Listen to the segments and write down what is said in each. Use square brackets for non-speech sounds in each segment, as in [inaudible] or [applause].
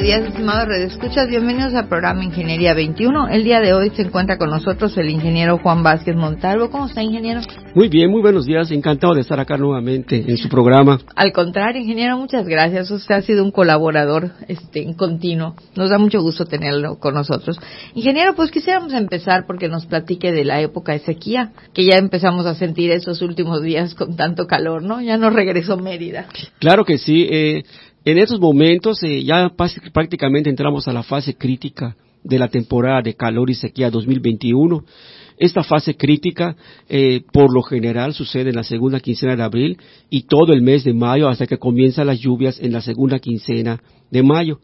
Buenos días, estimados redescuchas. Bienvenidos al programa Ingeniería 21. El día de hoy se encuentra con nosotros el ingeniero Juan Vázquez Montalvo. ¿Cómo está, ingeniero? Muy bien, muy buenos días. Encantado de estar acá nuevamente en su programa. Al contrario, ingeniero, muchas gracias. Usted ha sido un colaborador este, en continuo. Nos da mucho gusto tenerlo con nosotros. Ingeniero, pues quisiéramos empezar porque nos platique de la época de sequía, que ya empezamos a sentir esos últimos días con tanto calor, ¿no? Ya nos regresó Mérida. Claro que sí. Eh, en estos momentos eh, ya prácticamente entramos a la fase crítica de la temporada de calor y sequía 2021. Esta fase crítica, eh, por lo general, sucede en la segunda quincena de abril y todo el mes de mayo hasta que comienzan las lluvias en la segunda quincena de mayo.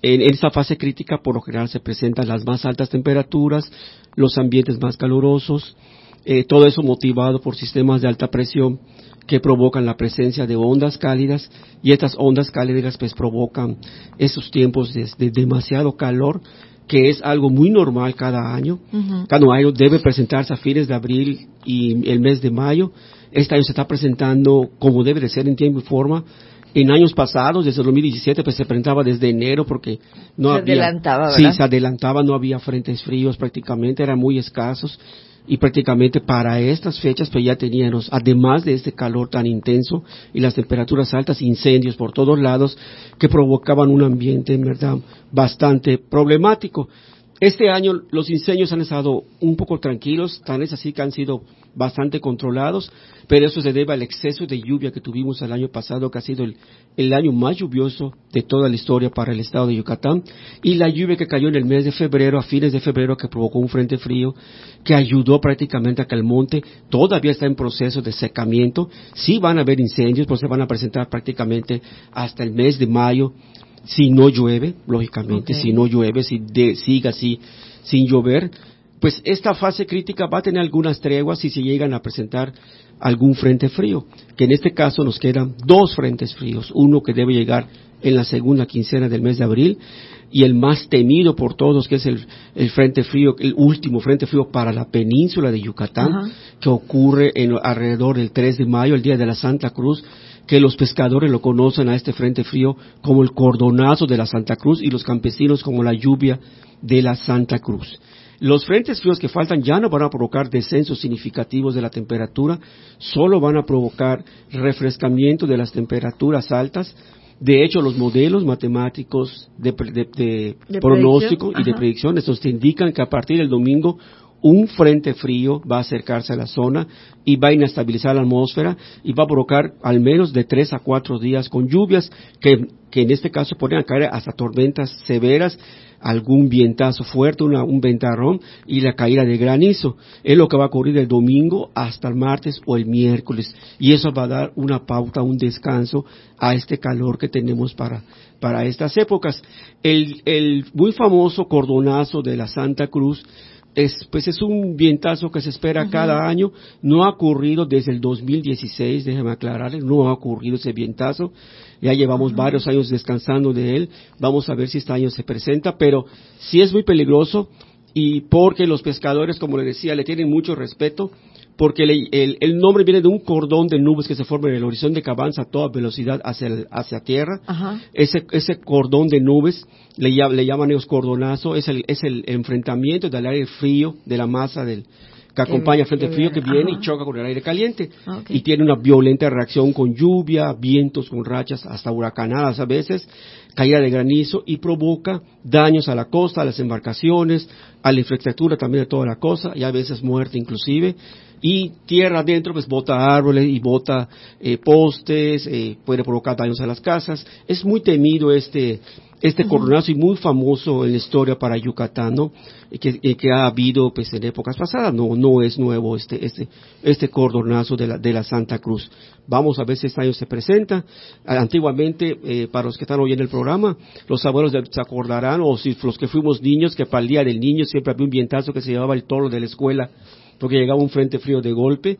En, esta fase crítica, por lo general, se presentan las más altas temperaturas, los ambientes más calurosos, eh, todo eso motivado por sistemas de alta presión que provocan la presencia de ondas cálidas y estas ondas cálidas pues provocan esos tiempos de, demasiado calor que es algo muy normal cada año. Cada año debe presentarse a fines de abril y el mes de mayo. Este año se está presentando como debe de ser en tiempo y forma. En años pasados, desde el 2017, pues se presentaba desde enero porque no se había... adelantaba, Sí, se adelantaba, no había frentes fríos prácticamente, eran muy escasos y prácticamente para estas fechas pues ya teníamos, además de este calor tan intenso y las temperaturas altas, incendios por todos lados que provocaban un ambiente en verdad bastante problemático. Este año los incendios han estado un poco tranquilos, tan es así que han sido bastante controlados, pero eso se debe al exceso de lluvia que tuvimos el año pasado, que ha sido el, año más lluvioso de toda la historia para el estado de Yucatán, y la lluvia que cayó en el mes de febrero, a fines de febrero, que provocó un frente frío, que ayudó prácticamente a que el monte todavía está en proceso de secamiento. Sí van a haber incendios, pero se van a presentar prácticamente hasta el mes de mayo, si no llueve, lógicamente, si no llueve, si siga así sin llover, pues esta fase crítica va a tener algunas treguas si se llegan a presentar algún frente frío, que en este caso nos quedan dos frentes fríos, uno que debe llegar en la segunda quincena del mes de abril y el más temido por todos, que es el, frente frío, el último frente frío para la península de Yucatán, que ocurre en, alrededor del 3 de mayo, el día de la Santa Cruz, que los pescadores lo conocen a este frente frío como el cordonazo de la Santa Cruz y los campesinos como la lluvia de la Santa Cruz. Los frentes fríos que faltan ya no van a provocar descensos significativos de la temperatura, solo van a provocar refrescamiento de las temperaturas altas. De hecho, los modelos matemáticos de, pronóstico y de predicción, estos te indican que a partir del domingo un frente frío va a acercarse a la zona y va a inestabilizar la atmósfera y va a provocar al menos de tres a cuatro días con lluvias que, en este caso podrían caer hasta tormentas severas algún vientazo fuerte, un ventarrón y la caída de granizo. Es lo que va a ocurrir el domingo hasta el martes o el miércoles. Y eso va a dar una pauta, un descanso a este calor que tenemos para, para estas épocas. El, el muy famoso cordonazo de la Santa Cruz es, pues es un vientazo que se espera cada año. No ha ocurrido desde el 2016, déjeme aclararle, no ha ocurrido ese vientazo. Ya llevamos varios años descansando de él. Vamos a ver si este año se presenta, pero sí es muy peligroso y porque los pescadores, como le decía, le tienen mucho respeto porque el, nombre viene de un cordón de nubes que se forma en el horizonte que avanza a toda velocidad hacia, hacia tierra. Ese, ese cordón de nubes, le, le llaman ellos cordonazo, es el, es el enfrentamiento del aire frío de la masa del, que acompaña el frente frío que viene y choca con el aire caliente. Y tiene una violenta reacción con lluvia, vientos con rachas, hasta huracanadas a veces, caída de granizo y provoca daños a la costa, a las embarcaciones, a la infraestructura también de toda la costa y a veces muerte inclusive y tierra adentro pues bota árboles y bota eh, postes, eh, puede provocar daños a las casas. Es muy temido este este coronazo y muy famoso en la historia para Yucatán, ¿no? Que, que, ha habido pues en épocas pasadas, no, no es nuevo este, este, este cordonazo de la, de la Santa Cruz. Vamos a ver si este año se presenta. Antiguamente, eh, para los que están oyendo el programa, los abuelos se acordarán, o si los que fuimos niños, que para el día del niño siempre había un vientazo que se llevaba el toro de la escuela porque llegaba un frente frío de golpe,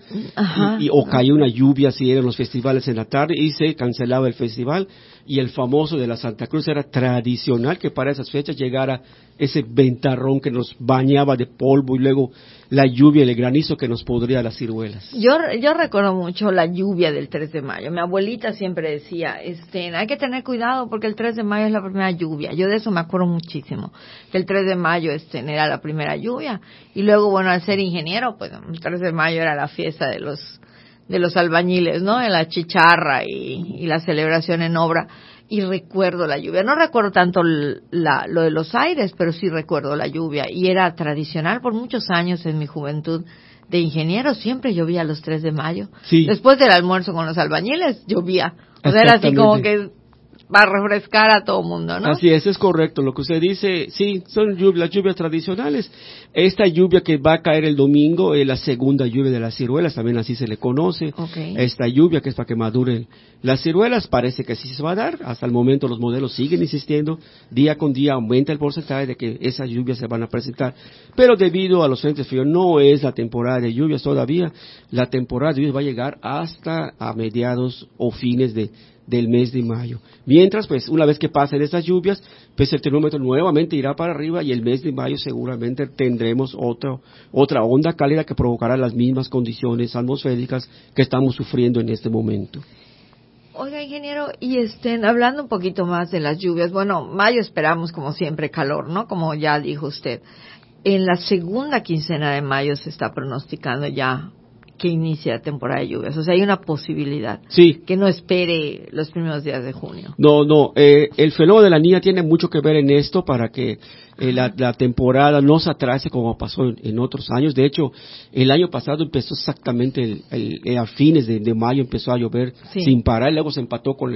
y, o caía una lluvia si eran los festivales en la tarde, y se cancelaba el festival, y el famoso de la Santa Cruz era tradicional que para esas fechas llegara ese ventarrón que nos bañaba de polvo y luego la lluvia y el granizo que nos podría las ciruelas. Yo, yo recuerdo mucho la lluvia del 3 de mayo. Mi abuelita siempre decía, este, hay que tener cuidado porque el 3 de mayo es la primera lluvia. Yo de eso me acuerdo muchísimo. Que el 3 de mayo este, era la primera lluvia. Y luego, bueno, al ser ingeniero, pues el 3 de mayo era la fiesta de los de los albañiles, ¿no? En la chicharra y, y la celebración en obra y recuerdo la lluvia. No recuerdo tanto la, lo de los aires, pero sí recuerdo la lluvia. Y era tradicional por muchos años en mi juventud de ingeniero, siempre llovía los 3 de mayo. Después del almuerzo con los albañiles, llovía. O sea, era así como que va a refrescar a todo mundo, ¿no? Así es, es correcto. Lo que usted dice, sí, son las lluvias tradicionales. Esta lluvia que va a caer el domingo es la segunda lluvia de las ciruelas, también así se le conoce. Esta lluvia que es para que maduren las ciruelas, parece que sí se va a dar. Hasta el momento los modelos siguen insistiendo. Día con día aumenta el porcentaje de que esas lluvias se van a presentar. Pero debido a los frentes fríos, no es la temporada de lluvias todavía. La temporada de lluvias va a llegar hasta a mediados o fines de del mes de mayo. Mientras, pues, una vez que pasen estas lluvias, pues el termómetro nuevamente irá para arriba y el mes de mayo seguramente tendremos otra, otra onda cálida que provocará las mismas condiciones atmosféricas que estamos sufriendo en este momento. Oiga, ingeniero, y estén hablando un poquito más de las lluvias. Bueno, mayo esperamos como siempre calor, ¿no? Como ya dijo usted. En la segunda quincena de mayo se está pronosticando ya que inicia la temporada de lluvias. O sea, hay una posibilidad. Sí. Que no espere los primeros días de junio. No, no. Eh, el fenómeno de la niña tiene mucho que ver en esto para que eh, la, temporada no se atrase como pasó en, otros años. De hecho, el año pasado empezó exactamente el, eh, a fines de, mayo empezó a llover sin parar. Y luego se empató con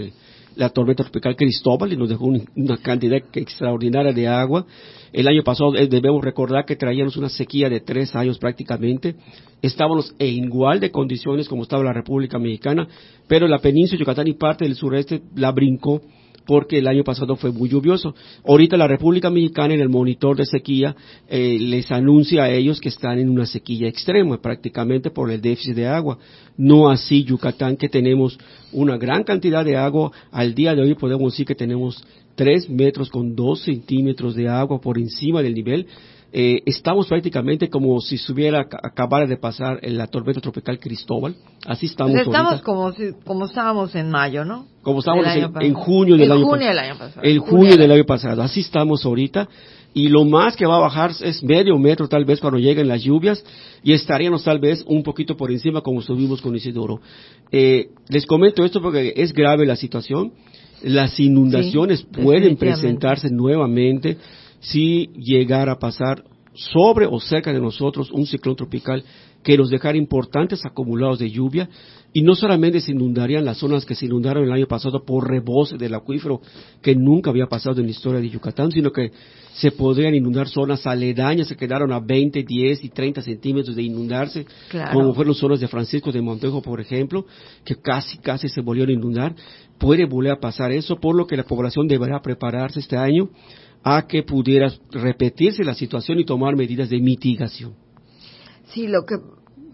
la tormenta tropical Cristóbal y nos dejó una cantidad extraordinaria de agua. El año pasado eh, debemos recordar que traíamos una sequía de tres años prácticamente. Estábamos en igual de condiciones como estaba la República Mexicana, pero la península de Yucatán y parte del sureste la brincó porque el año pasado fue muy lluvioso. Ahorita la República Mexicana en el monitor de sequía eh, les anuncia a ellos que están en una sequía extrema prácticamente por el déficit de agua. No así Yucatán que tenemos una gran cantidad de agua. Al día de hoy podemos decir que tenemos tres metros con dos centímetros de agua por encima del nivel. Eh, estamos prácticamente como si estuviera acabara de pasar la tormenta tropical Cristóbal. Así estamos. Pues estamos como, como estábamos en mayo, ¿no? Como estábamos en, junio del, año, pasado. El junio del año pasado. Así estamos ahorita. Y lo más que va a bajar es medio metro tal vez cuando lleguen las lluvias y estaríamos tal vez un poquito por encima como estuvimos con Isidoro. Eh, les comento esto porque es grave la situación las inundaciones pueden presentarse nuevamente si llegara a pasar sobre o cerca de nosotros un ciclón tropical que nos dejara importantes acumulados de lluvia y no solamente se inundarían las zonas que se inundaron el año pasado por rebose del acuífero que nunca había pasado en la historia de Yucatán, sino que se podrían inundar zonas aledañas que quedaron a 20, 10 y 30 centímetros de inundarse, como fueron zonas de Francisco de Montejo, por ejemplo, que casi, casi se volvieron a inundar. Puede volver a pasar eso, por lo que la población deberá prepararse este año a que pudiera repetirse la situación y tomar medidas de mitigación. Sí, lo que,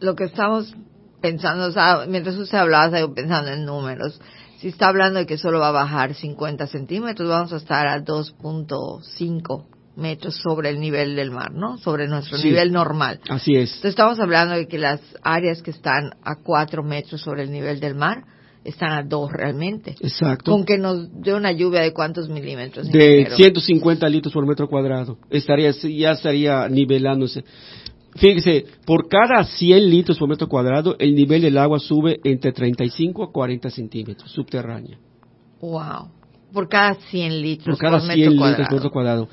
lo que estamos pensando, o sea, mientras usted hablaba, estaba pensando en números. Si está hablando de que solo va a bajar 50 centímetros, vamos a estar a 2.5 metros sobre el nivel del mar, ¿no? Sobre nuestro nivel normal. Así es. Entonces estamos hablando de que las áreas que están a 4 metros sobre el nivel del mar están a 2 realmente. Exacto. Con que nos dé una lluvia de cuántos milímetros. De 150 litros por metro cuadrado. Estaría, ya estaría nivelándose. Fíjese, por cada 100 litros por metro cuadrado, el nivel del agua sube entre 35 a 40 centímetros subterránea. Wow. Por cada 100 litros por, cada 100 litros por metro cuadrado.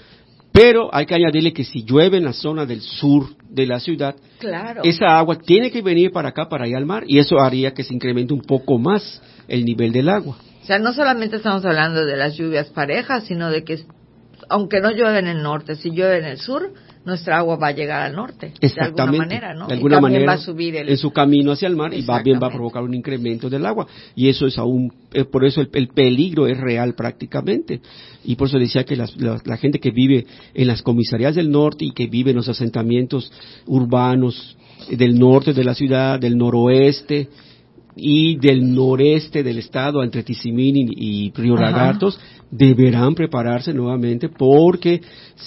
Pero hay que añadirle que si llueve en la zona del sur de la ciudad, claro. esa agua tiene que venir para acá, para ir al mar, y eso haría que se incremente un poco más el nivel del agua. O sea, no solamente estamos hablando de las lluvias parejas, sino de que, aunque no llueve en el norte, si llueve en el sur, nuestra agua va a llegar al norte. De alguna manera, ¿no? De alguna manera. Va a subir en su camino hacia el mar y va bien va a provocar un incremento del agua. Y eso es aún, eh, por eso el, peligro es real prácticamente. Y por eso decía que la, gente que vive en las comisarías del norte y que vive en los asentamientos urbanos, del norte de la ciudad, del noroeste, y del noreste del estado, entre Tizimín y, Río Lagartos, deberán prepararse nuevamente porque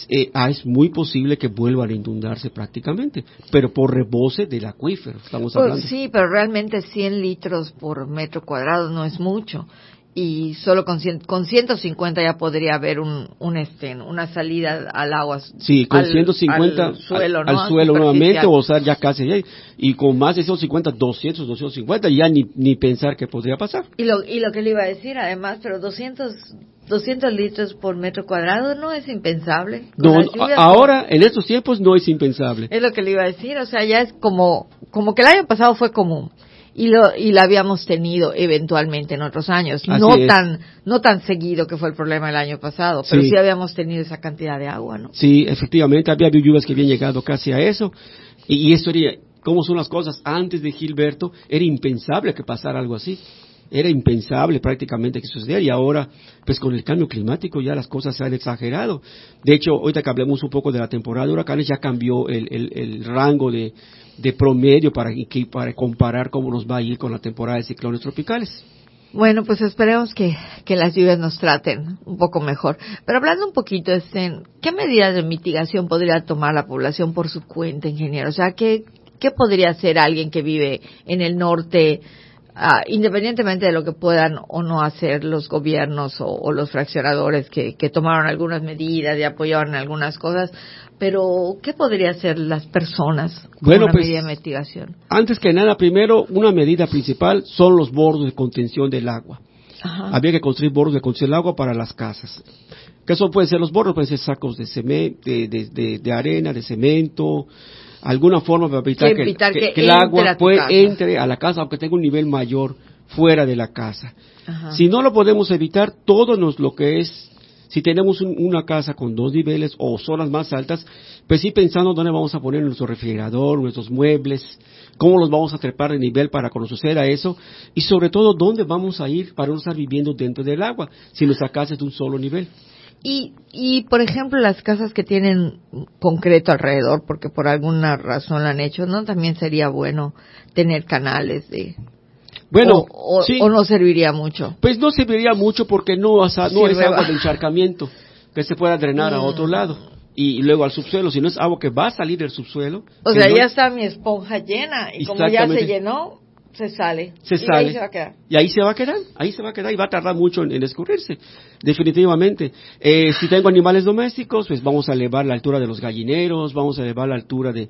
eh, ah, es muy posible que vuelvan a inundarse prácticamente, pero por rebose del acuífero, estamos pues hablando. sí, pero realmente 100 litros por metro cuadrado no es mucho y solo con, con 150 ya podría haber un, un este, una salida al agua. Sí, con 150 al suelo, al, suelo nuevamente, o sea, ya casi. Y con más de 150, 200, 250, ya ni, ni pensar que podría pasar. Y lo, y lo que le iba a decir, además, pero 200, 200 litros por metro cuadrado no es impensable. No, ahora, en estos tiempos, no es impensable. Es lo que le iba a decir, o sea, ya es como, como que el año pasado fue común y lo y la habíamos tenido eventualmente en otros años. No tan no tan seguido que fue el problema el año pasado pero sí. habíamos tenido esa cantidad de agua no sí efectivamente había lluvias que habían llegado casi a eso. Y, y esto era cómo son las cosas antes de Gilberto era impensable que pasara algo así era impensable prácticamente que sucediera y ahora, pues con el cambio climático ya las cosas se han exagerado. De hecho, ahorita que hablemos un poco de la temporada de huracanes, ya cambió el, el, rango de, de promedio para, para comparar cómo nos va a ir con la temporada de ciclones tropicales. Bueno, pues esperemos que, que las lluvias nos traten un poco mejor. Pero hablando un poquito, este, ¿qué medidas de mitigación podría tomar la población por su cuenta, ingeniero? O sea, ¿qué, qué podría hacer alguien que vive en el norte Ah, independientemente de lo que puedan o no hacer los gobiernos o, los fraccionadores que, tomaron algunas medidas y apoyaron algunas cosas, pero ¿qué podría hacer las personas con una pues, medida de mitigación? Antes que nada, primero, una medida principal son los bordos de contención del agua. Había que construir bordos de contención del agua para las casas. ¿Qué son? Pueden ser los bordos, pueden ser sacos de, de, de arena, de cemento, alguna forma para evitar, que, el agua entre a la casa, aunque tenga un nivel mayor fuera de la casa. Si no lo podemos evitar, todo nos, lo que es, si tenemos una casa con dos niveles o zonas más altas, pues sí pensando dónde vamos a poner nuestro refrigerador, nuestros muebles, cómo los vamos a trepar de nivel para cuando suceda eso, y sobre todo dónde vamos a ir para no estar viviendo dentro del agua, si nuestra casa es de un solo nivel. Y, y, por ejemplo, las casas que tienen concreto alrededor, porque por alguna razón lo han hecho, ¿no? También sería bueno tener canales de... Bueno, o, no serviría mucho. Pues no serviría mucho porque no, no es agua de encharcamiento que se pueda drenar a otro mm. lado y, luego al subsuelo, si no es agua que va a salir del subsuelo. O sea, ya está mi esponja llena y como ya se llenó, se sale. Se y sale. Ahí se va a quedar. Y ahí se va a quedar, ahí se va a quedar y va a tardar mucho en, escurrirse, definitivamente. Eh, si tengo animales domésticos, pues vamos a elevar la altura de los gallineros, vamos a elevar la altura de,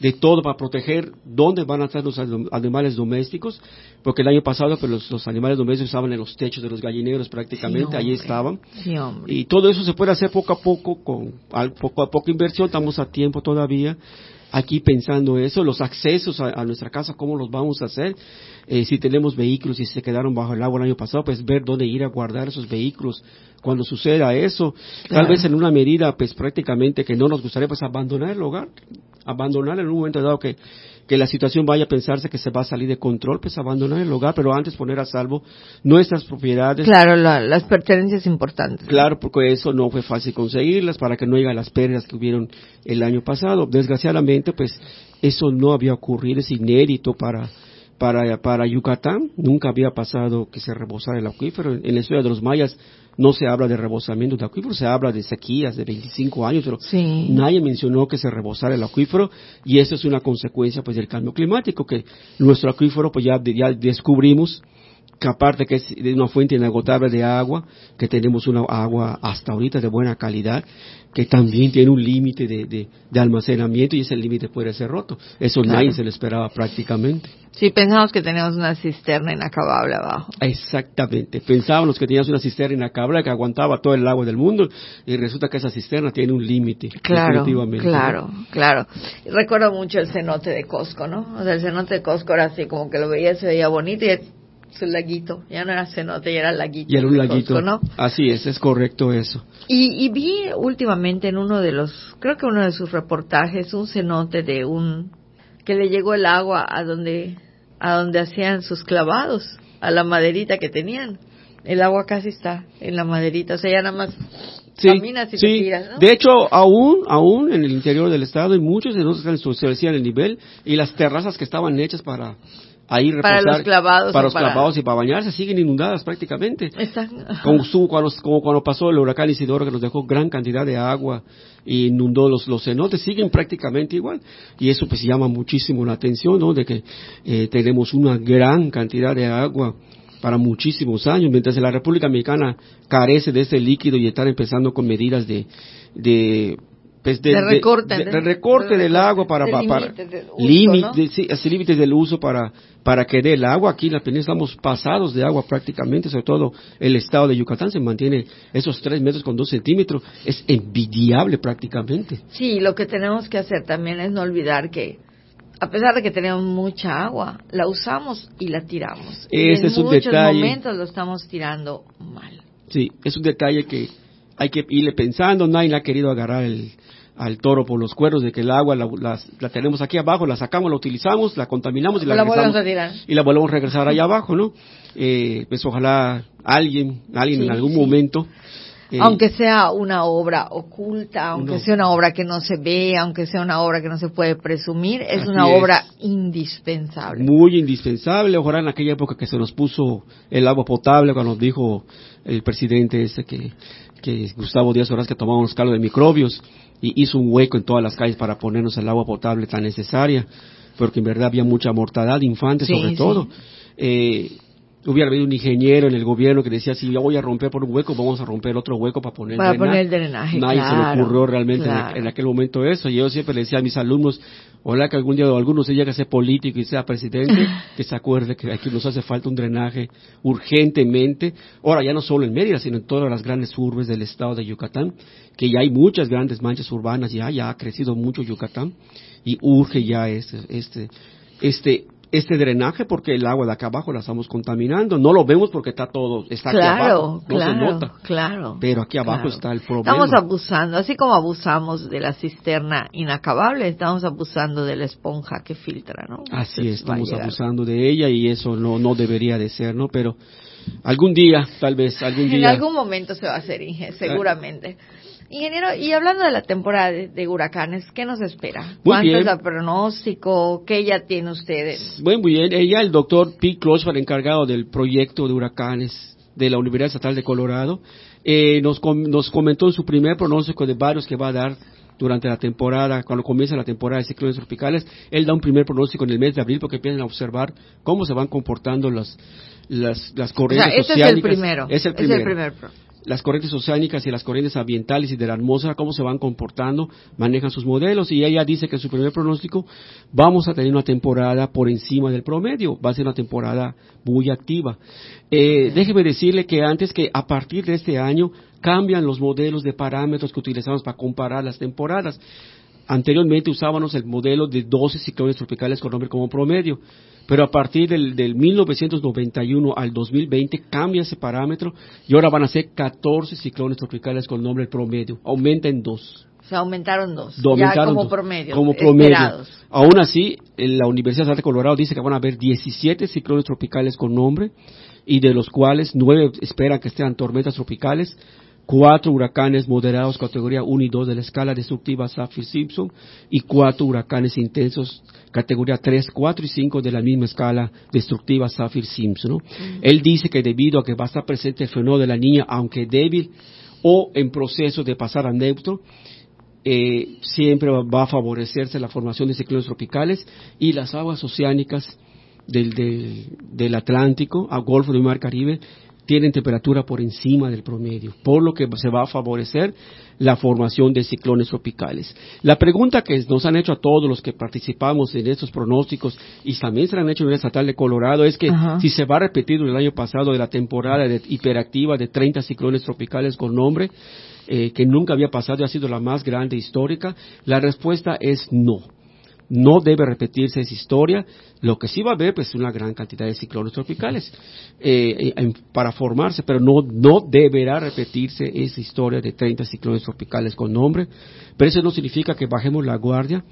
de todo para proteger dónde van a estar los animales domésticos, porque el año pasado pues, los, animales domésticos estaban en los techos de los gallineros prácticamente, ahí estaban. y todo eso se puede hacer poco a poco, con poco a poco inversión, estamos a tiempo todavía aquí pensando eso, los accesos a, nuestra casa, cómo los vamos a hacer, eh, si tenemos vehículos y se quedaron bajo el agua el año pasado, pues ver dónde ir a guardar esos vehículos cuando suceda eso, tal vez en una medida pues prácticamente que no nos gustaría pues abandonar el hogar, abandonar en un momento dado que que la situación vaya a pensarse que se va a salir de control, pues abandonar el hogar, pero antes poner a salvo nuestras propiedades. Claro, las pertenencias importantes. Claro, porque eso no fue fácil conseguirlas para que no haya las pérdidas que hubieron el año pasado. Desgraciadamente, pues eso no había ocurrido, es inédito para para, para Yucatán, nunca había pasado que se rebosara el acuífero. En la historia de los mayas no se habla de rebosamiento de acuífero, se habla de sequías de 25 años, pero nadie mencionó que se rebosara el acuífero y eso es una consecuencia pues del cambio climático, que nuestro acuífero pues ya, ya descubrimos que aparte que es de una fuente inagotable de agua, que tenemos una agua hasta ahorita de buena calidad, que también tiene un límite de, de, almacenamiento y ese límite puede ser roto. Eso nadie se lo esperaba prácticamente. Sí, pensamos que teníamos una cisterna inacabable abajo. Exactamente. Pensábamos que teníamos una cisterna inacabable que aguantaba todo el agua del mundo y resulta que esa cisterna tiene un límite. Claro, claro, claro. Recuerdo mucho el cenote de Costco, ¿no? O sea, el cenote de Costco era así como que lo veía, se veía bonito y su laguito, ya no era cenote, ya era laguito. Y era un laguito, ¿no? Así es, es correcto eso. Y, y, vi últimamente en uno de los, creo que uno de sus reportajes, un cenote de un, que le llegó el agua a donde, a donde hacían sus clavados, a la maderita que tenían. El agua casi está en la maderita, o sea, ya nada más caminas y te tiras, ¿no? De hecho, aún, aún en el interior del estado, hay muchos de nosotros se el nivel y las terrazas que estaban hechas para ahí reposar, para los clavados, para los clavados y para bañarse siguen inundadas prácticamente. Como, cuando, como cuando pasó el huracán Isidoro que nos dejó gran cantidad de agua y inundó los, los cenotes, siguen prácticamente igual. Y eso pues llama muchísimo la atención, ¿no? De que eh, tenemos una gran cantidad de agua para muchísimos años, mientras la República Mexicana carece de ese líquido y está empezando con medidas de, de pues de, recorte, de, recorte del agua para, para límites, límites del uso para para que dé el agua. Aquí en la península estamos pasados de agua prácticamente sobre todo el estado de Yucatán se mantiene esos tres metros con dos centímetros. Es envidiable prácticamente. Sí lo que tenemos que hacer también es no olvidar que a pesar de que tenemos mucha agua la usamos y la tiramos. Ese en un muchos momentos lo estamos tirando mal. Sí es un detalle que hay que irle pensando. Nadie ha querido agarrar el al toro por los cuernos de que el agua la, tenemos aquí abajo, la sacamos, la utilizamos, la contaminamos y la, volvemos a tirar. y la volvemos a regresar allá abajo, ¿no? Eh, pues ojalá alguien, alguien en algún momento eh, aunque sea una obra oculta, aunque sea una obra que no se ve, aunque sea una obra que no se puede presumir, es una obra indispensable. Muy indispensable. Ojalá en aquella época que se nos puso el agua potable, cuando nos dijo el presidente ese que, que Gustavo Díaz Horas que tomábamos caldo de microbios, y hizo un hueco en todas las calles para ponernos el agua potable tan necesaria, porque en verdad había mucha mortandad de infantes sobre todo. Eh, hubiera habido un ingeniero en el gobierno que decía, si yo voy a romper por un hueco, vamos a romper otro hueco para poner, para poner el drenaje. Nadie se le ocurrió realmente en, aquel momento eso. Y yo siempre le decía a mis alumnos, ojalá que algún día alguno se llegue a ser político y sea presidente, [laughs] que se acuerde que aquí nos hace falta un drenaje urgentemente. Ahora, ya no solo en Mérida, sino en todas las grandes urbes del estado de Yucatán, que ya hay muchas grandes manchas urbanas, ya, ya ha crecido mucho Yucatán y urge ya este, este, este este drenaje porque el agua de acá abajo la estamos contaminando. No lo vemos porque está todo, está aquí abajo, no se nota. Claro, Pero aquí abajo está el problema. Estamos abusando, así como abusamos de la cisterna inacabable, estamos abusando de la esponja que filtra, ¿no? Así es, estamos abusando de ella y eso no, no debería de ser, ¿no? Pero algún día, tal vez, algún día. En algún momento se va a hacer, Inge, seguramente. Ingeniero, y hablando de la temporada de, huracanes, ¿qué nos espera? ¿Cuánto es el pronóstico? ¿Qué ya tiene ustedes? Muy, muy bien. Ella, el doctor Pete el encargado del proyecto de huracanes de la Universidad Estatal de Colorado, eh, nos, nos comentó en su primer pronóstico de varios que va a dar durante la temporada, cuando comienza la temporada de ciclones tropicales, él da un primer pronóstico en el mes de abril porque empiezan a observar cómo se van comportando las, las, las corrientes o sea, Es el primero. Es el primero. Es el primer las corrientes oceánicas y las corrientes ambientales y de la atmósfera, cómo se van comportando, manejan sus modelos y ella dice que en su primer pronóstico vamos a tener una temporada por encima del promedio, va a ser una temporada muy activa. Eh, déjeme decirle que antes que a partir de este año cambian los modelos de parámetros que utilizamos para comparar las temporadas. Anteriormente usábamos el modelo de 12 ciclones tropicales con nombre como promedio. Pero a partir del, del 1991 al 2020 cambia ese parámetro y ahora van a ser 14 ciclones tropicales con nombre promedio. Aumenta en dos. O sea, aumentaron dos. ya como promedio. Como promedio. Aún así, la Universidad de Colorado dice que van a haber 17 ciclones tropicales con nombre y de los cuales nueve esperan que sean tormentas tropicales cuatro huracanes moderados categoría 1 y 2 de la escala destructiva Saffir-Simpson y cuatro huracanes intensos categoría 3, 4 y 5 de la misma escala destructiva Saffir-Simpson. Él dice que debido a que va a estar presente el fenómeno de la niña, aunque débil o en proceso de pasar a neutro, eh, siempre va a favorecerse la formación de ciclones tropicales y las aguas oceánicas del, del Atlántico, a Golfo del Mar Caribe, tienen temperatura por encima del promedio, por lo que se va a favorecer la formación de ciclones tropicales. La pregunta que nos han hecho a todos los que participamos en estos pronósticos y también se la han hecho en el estatal de Colorado es que si se va a repetir el año pasado de la temporada hiperactiva de 30 ciclones tropicales con nombre, eh, que nunca había pasado y ha sido la más grande histórica, la respuesta es no no debe repetirse esa historia. Lo que sí va a haber, pues, una gran cantidad de ciclones tropicales eh, eh para formarse, pero no, no deberá repetirse esa historia de 30 ciclones tropicales con nombre. Pero eso no significa que bajemos la guardia,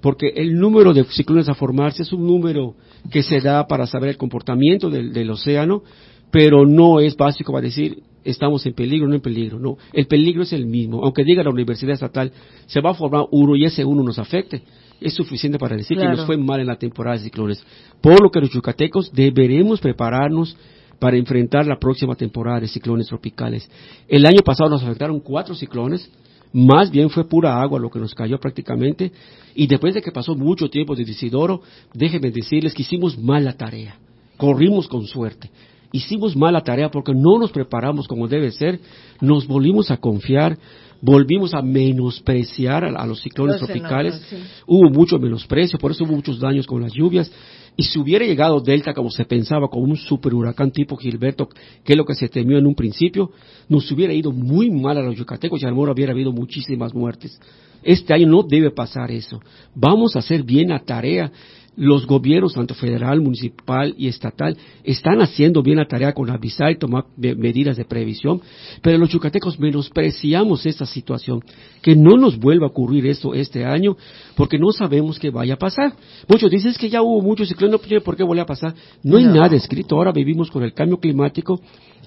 porque el número de ciclones a formarse es un número que se da para saber el comportamiento del, del océano, pero no es básico para decir estamos en peligro, no en peligro, no. El peligro es el mismo. Aunque diga la Universidad Estatal, se va a formar uno y ese uno nos afecte. Es suficiente para decir que nos fue mal en la temporada de ciclones. Por lo que los yucatecos deberemos prepararnos para enfrentar la próxima temporada de ciclones tropicales. El año pasado nos afectaron cuatro ciclones, más bien fue pura agua lo que nos cayó prácticamente, y después de que pasó mucho tiempo de Isidoro, déjenme decirles que hicimos mal la tarea, corrimos con suerte hicimos mala tarea porque no nos preparamos como debe ser, nos volvimos a confiar, volvimos a menospreciar a, los ciclones tropicales, hubo mucho menosprecio, por eso hubo muchos daños con las lluvias, y si hubiera llegado Delta como se pensaba, con un super huracán tipo Gilberto, que es lo que se temió en un principio, nos hubiera ido muy mal a los yucatecos y a lo mejor hubiera habido muchísimas muertes. Este año no debe pasar eso. Vamos a hacer bien la tarea los gobiernos, tanto federal, municipal y estatal, están haciendo bien la tarea con avisar y tomar medidas de previsión, pero los yucatecos menospreciamos esta situación, que no nos vuelva a ocurrir esto este año, porque no sabemos qué vaya a pasar. Muchos dicen que ya hubo muchos ciclones, no por qué vuelve a pasar. No, hay nada escrito, ahora vivimos con el cambio climático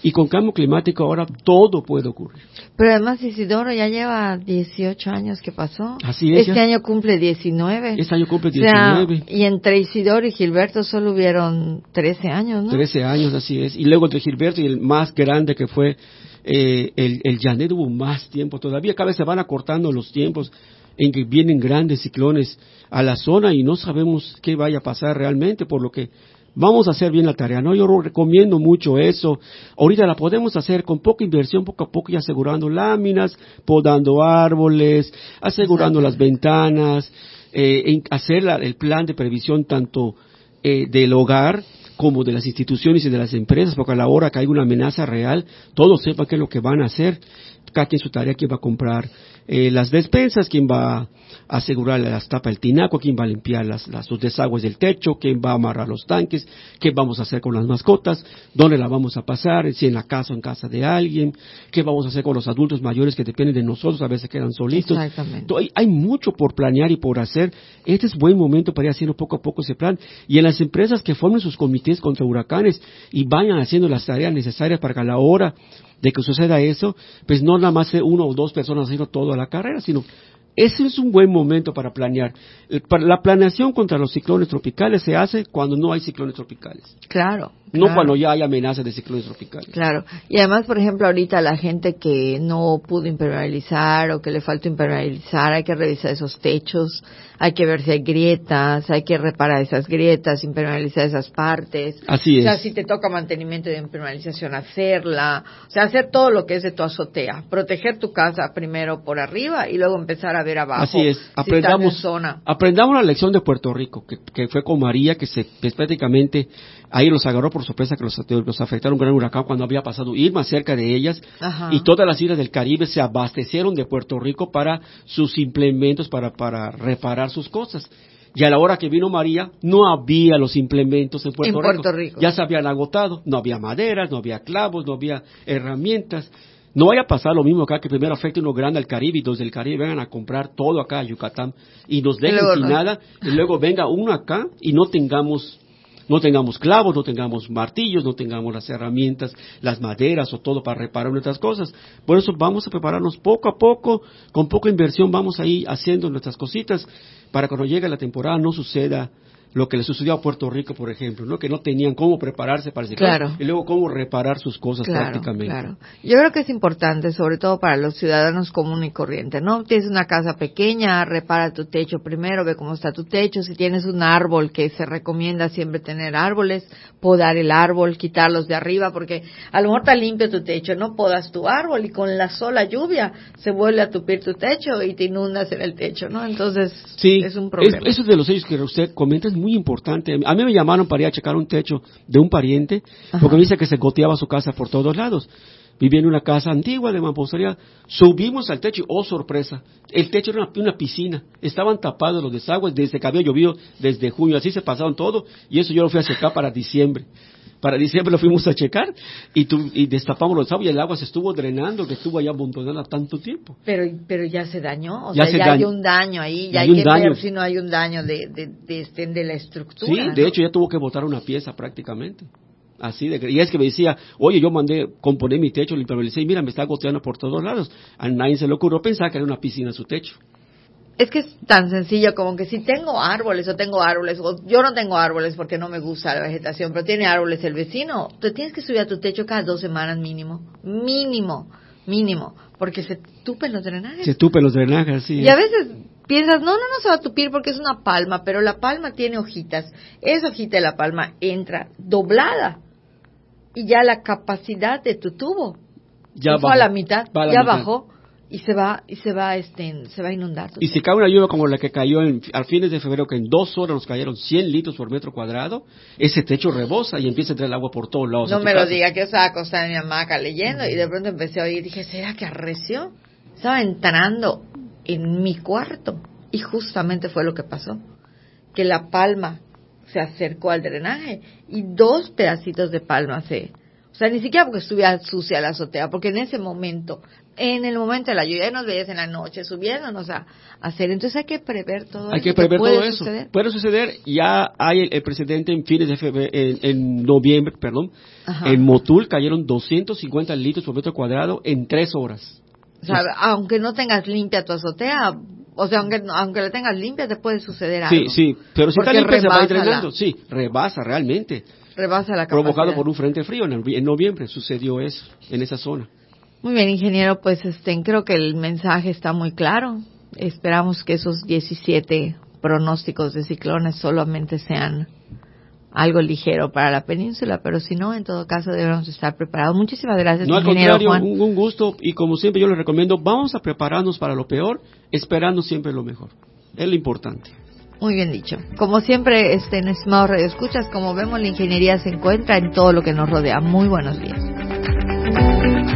y con cambio climático ahora todo puede ocurrir. Pero además Isidoro ya lleva 18 años que pasó. Así es. Este año cumple 19. Este año cumple 19. y entre Isidoro y Gilberto solo hubieron 13 años, ¿no? 13 años, así es. Y luego entre Gilberto y el más grande que fue eh, el, el Janet hubo más tiempo todavía. Cada vez se van acortando los tiempos en que vienen grandes ciclones a la zona y no sabemos qué vaya a pasar realmente, por lo que vamos a hacer bien la tarea, ¿no? Yo recomiendo mucho eso. Ahorita la podemos hacer con poca inversión, poco a poco y asegurando láminas, podando árboles, asegurando las ventanas, eh, hacer el plan de previsión tanto eh, del hogar como de las instituciones y de las empresas, porque a la hora que hay una amenaza real, todos sepan qué es lo que van a hacer, cada quien su tarea, quién va a comprar eh, las despensas, quién va asegurar las tapas del tinaco, quién va a limpiar las, las, los desagües del techo, quién va a amarrar los tanques, qué vamos a hacer con las mascotas, dónde la vamos a pasar, si en la casa o en casa de alguien, qué vamos a hacer con los adultos mayores que dependen de nosotros, a veces quedan solitos. Hay, hay mucho por planear y por hacer. Este es buen momento para ir haciendo poco a poco ese plan. Y en las empresas que formen sus comités contra huracanes y vayan haciendo las tareas necesarias para que a la hora de que suceda eso, pues no nada más uno o dos personas haciendo toda la carrera, sino ese es un buen momento para planear. La planeación contra los ciclones tropicales se hace cuando no hay ciclones tropicales. Claro. No cuando ya hay amenazas de ciclones tropicales. Claro. Y además, por ejemplo, ahorita la gente que no pudo impermeabilizar o que le falta impermeabilizar, hay que revisar esos techos, hay que ver si hay grietas, hay que reparar esas grietas, impermeabilizar esas partes. Así es. O sea, si te toca mantenimiento de impermeabilización, hacerla. O sea, hacer todo lo que es de tu azotea. Proteger tu casa primero por arriba y luego empezar a ver abajo. Así es. Aprendamos, zona. aprendamos la lección de Puerto Rico, que, fue con María, que se que prácticamente ahí los agarró por sorpresa que los, afectaron un gran huracán cuando había pasado Irma cerca de ellas y todas las islas del Caribe se abastecieron de Puerto Rico para sus implementos para, para reparar sus cosas. Y a la hora que vino María, no había los implementos en Puerto, Rico. Ya se habían agotado. No había maderas, no había clavos, no había herramientas. No vaya a pasar lo mismo acá, que primero afecte uno grande al Caribe y los del Caribe vengan a comprar todo acá a Yucatán y nos dejen sin nada y luego venga uno acá y no tengamos no tengamos clavos, no tengamos martillos, no tengamos las herramientas, las maderas o todo para reparar nuestras cosas. Por eso vamos a prepararnos poco a poco, con poca inversión vamos a ir haciendo nuestras cositas para que cuando llegue la temporada no suceda lo que le sucedió a Puerto Rico, por ejemplo, ¿no? que no tenían cómo prepararse para ese claro. y luego cómo reparar sus cosas prácticamente. Claro. Yo creo que es importante, sobre todo para los ciudadanos comunes y corrientes, ¿no? Tienes una casa pequeña, repara tu techo primero, ve cómo está tu techo, si tienes un árbol que se recomienda siempre tener árboles, podar el árbol, quitarlos de arriba, porque a lo mejor está limpio tu techo, no podas tu árbol y con la sola lluvia se vuelve a tupir tu techo y te inundas en el techo, ¿no? Entonces, es un problema. eso de los sellos que usted comenta es muy importante. A mí me llamaron para ir a checar un techo de un pariente, porque me dice que se goteaba su casa por todos lados. Vivía en una casa antigua de mampostería. Subimos al techo y, oh sorpresa, el techo era una, piscina. Estaban tapados los desagües desde que había llovido desde junio. Así se pasaron todo y eso yo lo fui a checar para diciembre para diciembre lo fuimos a checar y, y destapamos los aguas y el agua se estuvo drenando, que estuvo allá amontonada tanto tiempo. Pero, pero ya se dañó, o sea, ya hay un daño ahí, ya hay, que ver si no hay un daño de, de, de, este, de, la estructura. Sí, de hecho ya tuvo que botar una pieza prácticamente. Así de, y es que me decía, oye, yo mandé componer mi techo, limpiar y mira, me está goteando por todos lados. A nadie se le ocurrió pensar que era una piscina en su techo. Es que es tan sencillo como que si tengo árboles o tengo árboles, o yo no tengo árboles porque no me gusta la vegetación, pero tiene árboles el vecino, tú tienes que subir a tu techo cada dos semanas mínimo. Mínimo, mínimo. Porque se tupen los drenajes. Se tupen los drenajes, sí. Y a veces piensas, no, no, no se va a tupir porque es una palma, pero la palma tiene hojitas. Esa hojita de la palma entra doblada y ya la capacidad de tu tubo ya fue a la mitad, ya bajó y se va y se va este se va a inundar. Y si cae una lluvia como la que cayó en, al fines de febrero, que en dos horas nos cayeron 100 litros por metro cuadrado, ese techo rebosa y empieza a entrar el agua por todos lados. No me lo diga, que yo estaba acostada en mi hamaca leyendo y de pronto empecé a oír, dije, ¿será que arreció? Estaba entrando en mi cuarto y justamente fue lo que pasó, que la palma se acercó al drenaje y dos pedacitos de palma se o sea, ni siquiera porque estuviera sucia la azotea, porque en ese momento, en el momento de la lluvia, nos veías en la noche subiéndonos a, hacer. Entonces hay que prever todo hay eso. Hay que prever todo eso. Puede suceder. Ya hay el, presidente en fines de febrero, en, noviembre, perdón, en Motul cayeron 250 litros por metro cuadrado en tres horas. O sea, aunque no tengas limpia tu azotea, o sea, aunque, aunque la tengas limpia, te puede suceder algo. Sí, sí, pero si está limpia se va drenando. Sí, rebasa realmente rebasa la Provocado por un frente frío. En, noviembre sucedió eso, en esa zona. Muy bien, ingeniero, pues este, creo que el mensaje está muy claro. Esperamos que esos 17 pronósticos de ciclones solamente sean algo ligero para la península, pero si no, en todo caso debemos estar preparados. Muchísimas gracias, no, al contrario, Un, gusto y como siempre yo les recomiendo, vamos a prepararnos para lo peor, esperando siempre lo mejor. Es lo importante. Muy bien dicho. Como siempre, este, en Estimado Radio Escuchas, como vemos, la ingeniería se encuentra en todo lo que nos rodea. Muy buenos días.